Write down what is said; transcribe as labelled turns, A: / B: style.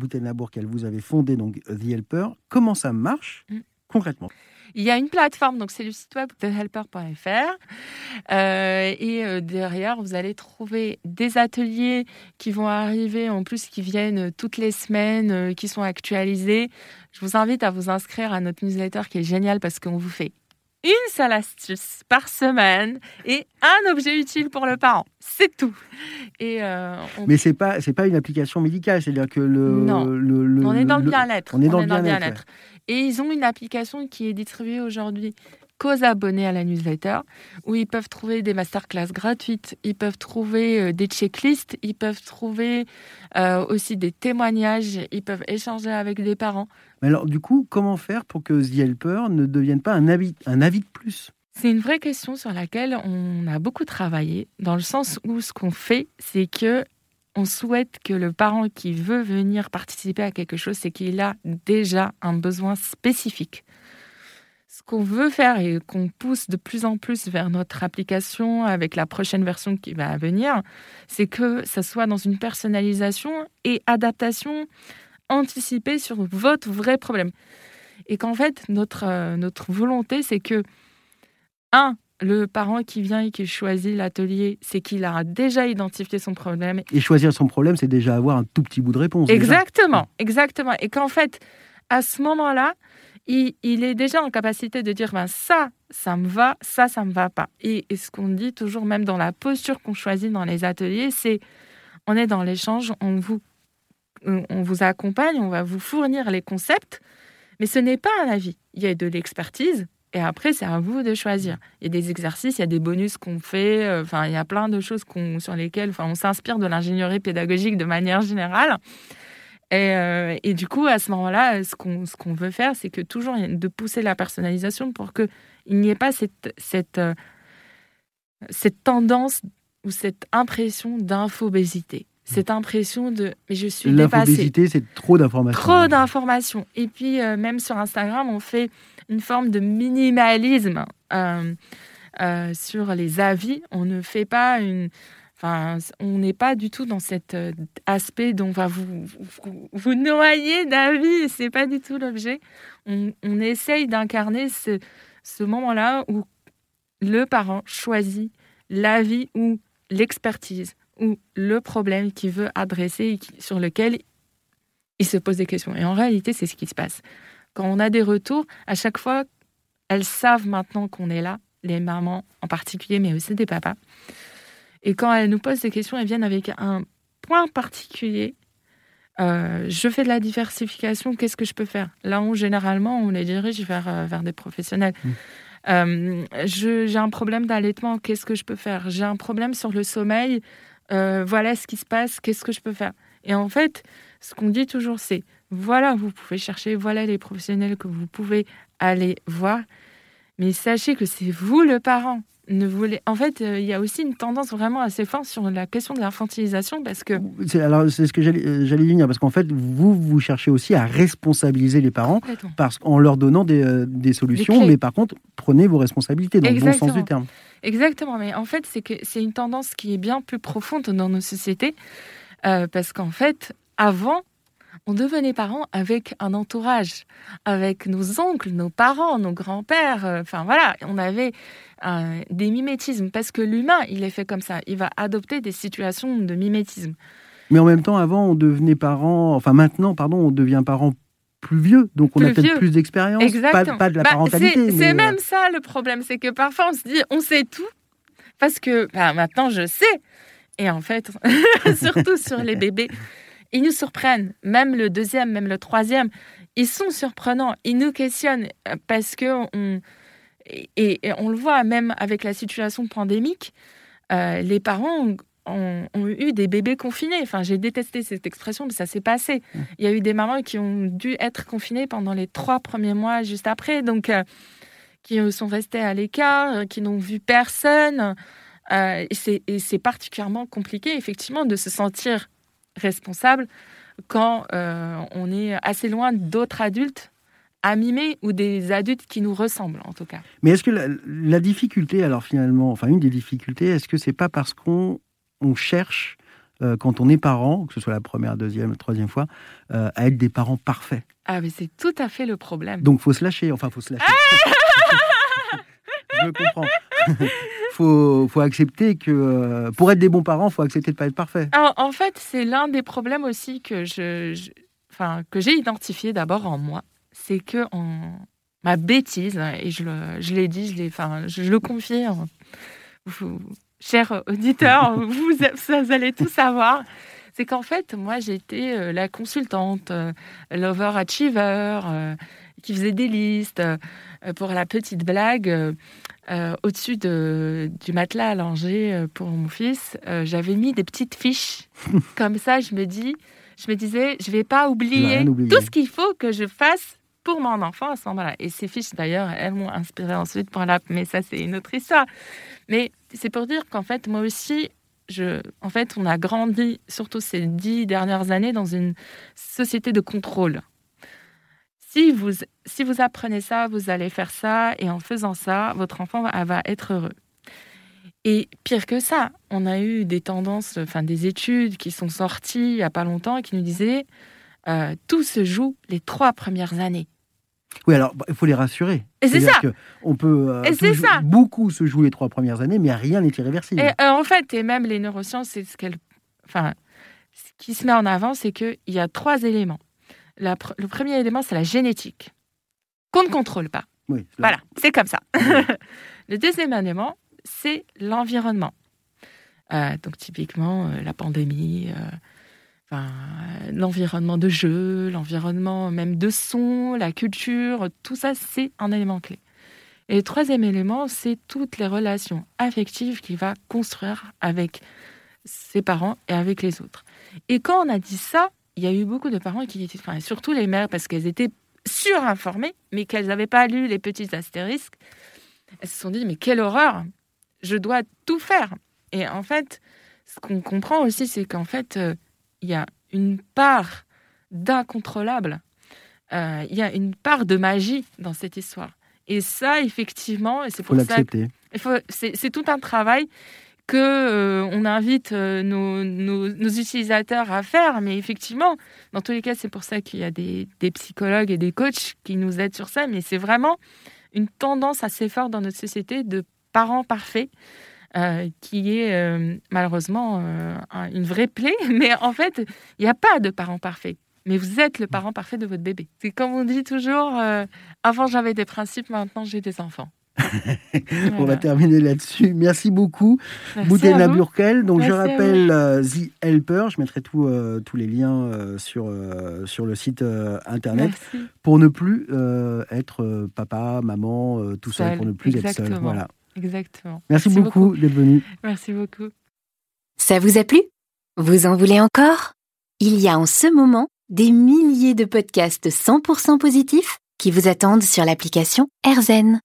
A: Boutenabourg qu'elle vous avait fondé donc The Helper. Comment ça marche mm. concrètement?
B: Il y a une plateforme, donc c'est le site web thehelper.fr. Euh, et euh, derrière, vous allez trouver des ateliers qui vont arriver, en plus qui viennent toutes les semaines, euh, qui sont actualisés. Je vous invite à vous inscrire à notre newsletter qui est génial parce qu'on vous fait une seule astuce par semaine et un objet utile pour le parent. C'est tout.
A: Et Mais c'est pas c'est pas une application médicale, c'est-à-dire que le,
B: non. Le, on est dans le bien-être. On est dans, le bien-être. Et ils ont une application qui est distribuée aujourd'hui qu'aux abonnés à la newsletter, où ils peuvent trouver des masterclass gratuites, ils peuvent trouver euh, des checklists, ils peuvent trouver euh, aussi des témoignages, ils peuvent échanger avec des parents.
A: Mais alors, du coup, comment faire pour que The Helper ne devienne pas un avis, un avis de plus?
B: C'est une vraie question sur laquelle on a beaucoup travaillé, dans le sens où ce qu'on fait, c'est que on souhaite que le parent qui veut venir participer à quelque chose, c'est qu'il a déjà un besoin spécifique. Ce qu'on veut faire et qu'on pousse de plus en plus vers notre application avec la prochaine version qui va venir, c'est que ça soit dans une personnalisation et adaptation anticipée sur votre vrai problème. Et qu'en fait, notre, euh, notre volonté, c'est que, un, le parent qui vient et qui choisit l'atelier, c'est qu'il a déjà identifié son problème.
A: Et choisir son problème, c'est déjà avoir un tout petit bout de réponse.
B: Exactement, exactement. Et qu'en fait, à ce moment-là, il, est déjà en capacité de dire ben, ça, ça me va, ça, ça me va pas. Et, ce qu'on dit toujours, même dans la posture qu'on choisit dans les ateliers, c'est on est dans l'échange, on vous, on vous accompagne, on va vous fournir les concepts, mais ce n'est pas un avis. Il y a de l'expertise, et après, c'est à vous de choisir. Il y a des exercices, il y a des bonus qu'on fait. Euh, enfin, il y a plein de choses sur lesquelles on s'inspire de l'ingénierie pédagogique de manière générale. Et, euh, et, du coup, à ce moment-là, ce qu'on ce qu'on veut faire, c'est que toujours de pousser la personnalisation pour qu'il n'y ait pas cette, cette, euh, cette tendance ou cette impression d'infobésité. Cette impression de mais je suis dépassée.
A: L'infobésité, c'est trop d'informations.
B: Trop d'informations. Et puis, même sur Instagram, on fait une forme de minimalisme euh, euh, sur les avis. On ne fait pas une. On n'est pas du tout dans cet euh, aspect dont va vous, vous, noyer d'avis. C'est pas du tout l'objet. On, essaye d'incarner ce, ce moment-là où le parent choisit l'avis ou l'expertise ou le problème qu'il veut adresser et sur lequel il se pose des questions. Et en réalité, c'est ce qui se passe quand on a des retours, à chaque fois, elles savent maintenant qu'on est là, les mamans en particulier, mais aussi des papas. Et quand elles nous posent des questions, elles viennent avec un point particulier. Euh, je fais de la diversification, qu'est-ce que je peux faire? Là où généralement on les dirige vers, euh, vers des professionnels. Mmh. Euh, j'ai un problème d'allaitement, qu'est-ce que je peux faire? J'ai un problème sur le sommeil, voilà ce qui se passe, qu'est-ce que je peux faire? Et en fait, ce qu'on dit toujours, c'est voilà, vous pouvez chercher, voilà les professionnels que vous pouvez aller voir. Mais sachez que c'est vous le parent. Ne. En fait, euh, il y a aussi une tendance vraiment assez forte sur la question de l'infantilisation parce que.
A: Alors, c'est ce que j'allais euh, y venir parce qu'en fait, vous, vous cherchez aussi à responsabiliser les parents parce, en leur donnant des, euh, des solutions, mais par contre, prenez vos responsabilités dans le bon sens du terme.
B: Exactement, mais en fait, c'est que c'est une tendance qui est bien plus profonde dans nos sociétés parce qu'en fait, avant, on devenait parents avec un entourage, avec nos oncles, nos parents, nos grands-pères. Euh, enfin voilà, on avait euh, des mimétismes parce que l'humain, il est fait comme ça. Il va adopter des situations de mimétisme.
A: Mais en même temps, avant, on devenait parents, enfin maintenant, pardon, on devient parents plus vieux, donc on a peut-être plus d'expérience, pas, pas, de la bah, parentalité.
B: C'est même euh, ça le problème, c'est que parfois on se dit on sait tout, parce que bah, maintenant je sais. Et en fait, surtout sur les bébés, ils nous surprennent. Même le deuxième, même le troisième, ils sont surprenants. Ils nous questionnent euh, parce que on, et, on le voit même avec la situation pandémique, euh, les parents ont, eu des bébés confinés. Enfin, j'ai détesté cette expression, mais ça s'est passé. Mmh. Il y a eu des mamans qui ont dû être confinées pendant les trois premiers mois juste après, donc euh, qui sont restées à l'écart, qui n'ont vu personne. et c'est particulièrement compliqué, effectivement, de se sentir responsable quand euh, on est assez loin d'autres adultes à mimer ou des adultes qui nous ressemblent en tout cas.
A: Mais est-ce que la, difficulté, alors finalement, enfin une des difficultés, est-ce que c'est pas parce qu'on on cherche quand on est parent, que ce soit la première, deuxième, troisième fois, à être des parents parfaits?
B: Ah, mais c'est tout à fait le problème.
A: Donc, faut se lâcher. Enfin, faut se lâcher. Je comprends. faut, faut accepter que pour être des bons parents, faut accepter de pas être parfait.
B: en fait, c'est l'un des problèmes aussi que je, enfin, que j'ai identifié d'abord en moi, c'est que en ma bêtise et je, le, je l'ai dit, je l'ai, enfin, je, le confie, chers auditeurs, vous, vous, allez tout savoir. C'est qu'en fait, moi, j'étais euh, la consultante, euh, l'overachiever, euh, qui faisait des listes. Pour la petite blague, au-dessus de, du matelas allongé pour mon fils, j'avais mis des petites fiches. Comme ça, je me dis, je me disais, je vais pas oublier tout ce qu'il faut que je fasse pour mon enfant à ce moment-là. Et ces fiches, d'ailleurs, elles m'ont inspiré ensuite pour l'app, mais ça, c'est une autre histoire. Mais c'est pour dire qu'en fait, moi aussi, je, en fait, on a grandi, surtout ces dix dernières années, dans une société de contrôle. Si vous, si vous apprenez ça, vous allez faire ça, et en faisant ça, votre enfant va, va être heureux. Et pire que ça, on a eu des tendances, enfin des études qui sont sorties il n'y a pas longtemps et qui nous disaient euh, tout se joue les trois premières années.
A: Oui, alors bah, il faut les rassurer.
B: Et c'est ça.
A: on peut euh, ça. beaucoup se joue les trois premières années, mais rien n'est irréversible.
B: Et, euh, en fait, et même les neurosciences, c'est ce qu'elle, enfin, ce qui se met en avant, c'est qu'il y a trois éléments. Le premier élément, c'est la génétique, qu'on ne contrôle pas.
A: Oui,
B: voilà, c'est comme ça. le deuxième élément, c'est l'environnement. donc typiquement la pandémie, l'environnement de jeu, l'environnement même de son, la culture, tout ça, c'est un élément clé. Et le troisième élément, c'est toutes les relations affectives qu'il va construire avec ses parents et avec les autres. Et quand on a dit ça, il y a eu beaucoup de parents qui étaient, enfin, surtout les mères, parce qu'elles étaient surinformées, mais qu'elles n'avaient pas lu les petits astérisques, elles se sont dit, mais quelle horreur, je dois tout faire. Et en fait, ce qu'on comprend aussi, c'est qu'en fait, euh, il y a une part d'incontrôlable. Euh, il y a une part de magie dans cette histoire. Et ça, effectivement, et c'est pour ça c'est tout un travail que euh, on invite euh, nos, utilisateurs à faire. Mais effectivement, dans tous les cas, c'est pour ça qu'il y a des, psychologues et des coachs qui nous aident sur ça. Mais c'est vraiment une tendance assez forte dans notre société de parents parfaits. Euh, qui est malheureusement une vraie plaie. Mais en fait, il n'y a pas de parent parfait. Mais vous êtes le parent parfait de votre bébé. C'est comme on dit toujours, avant j'avais des principes, maintenant j'ai des enfants.
A: On va terminer là-dessus. Merci beaucoup, Boutena Burkel. Donc, je rappelle The Helper. Je mettrai tous les liens sur, sur le site internet pour ne plus être papa, maman, tout seul, pour ne plus être seul. Voilà.
B: Exactement.
A: Merci, beaucoup, d'être venu.
B: Merci beaucoup.
C: Ça vous a plu? Vous en voulez encore? Il y a en ce moment des milliers de podcasts 100% positifs qui vous attendent sur l'application AirZen.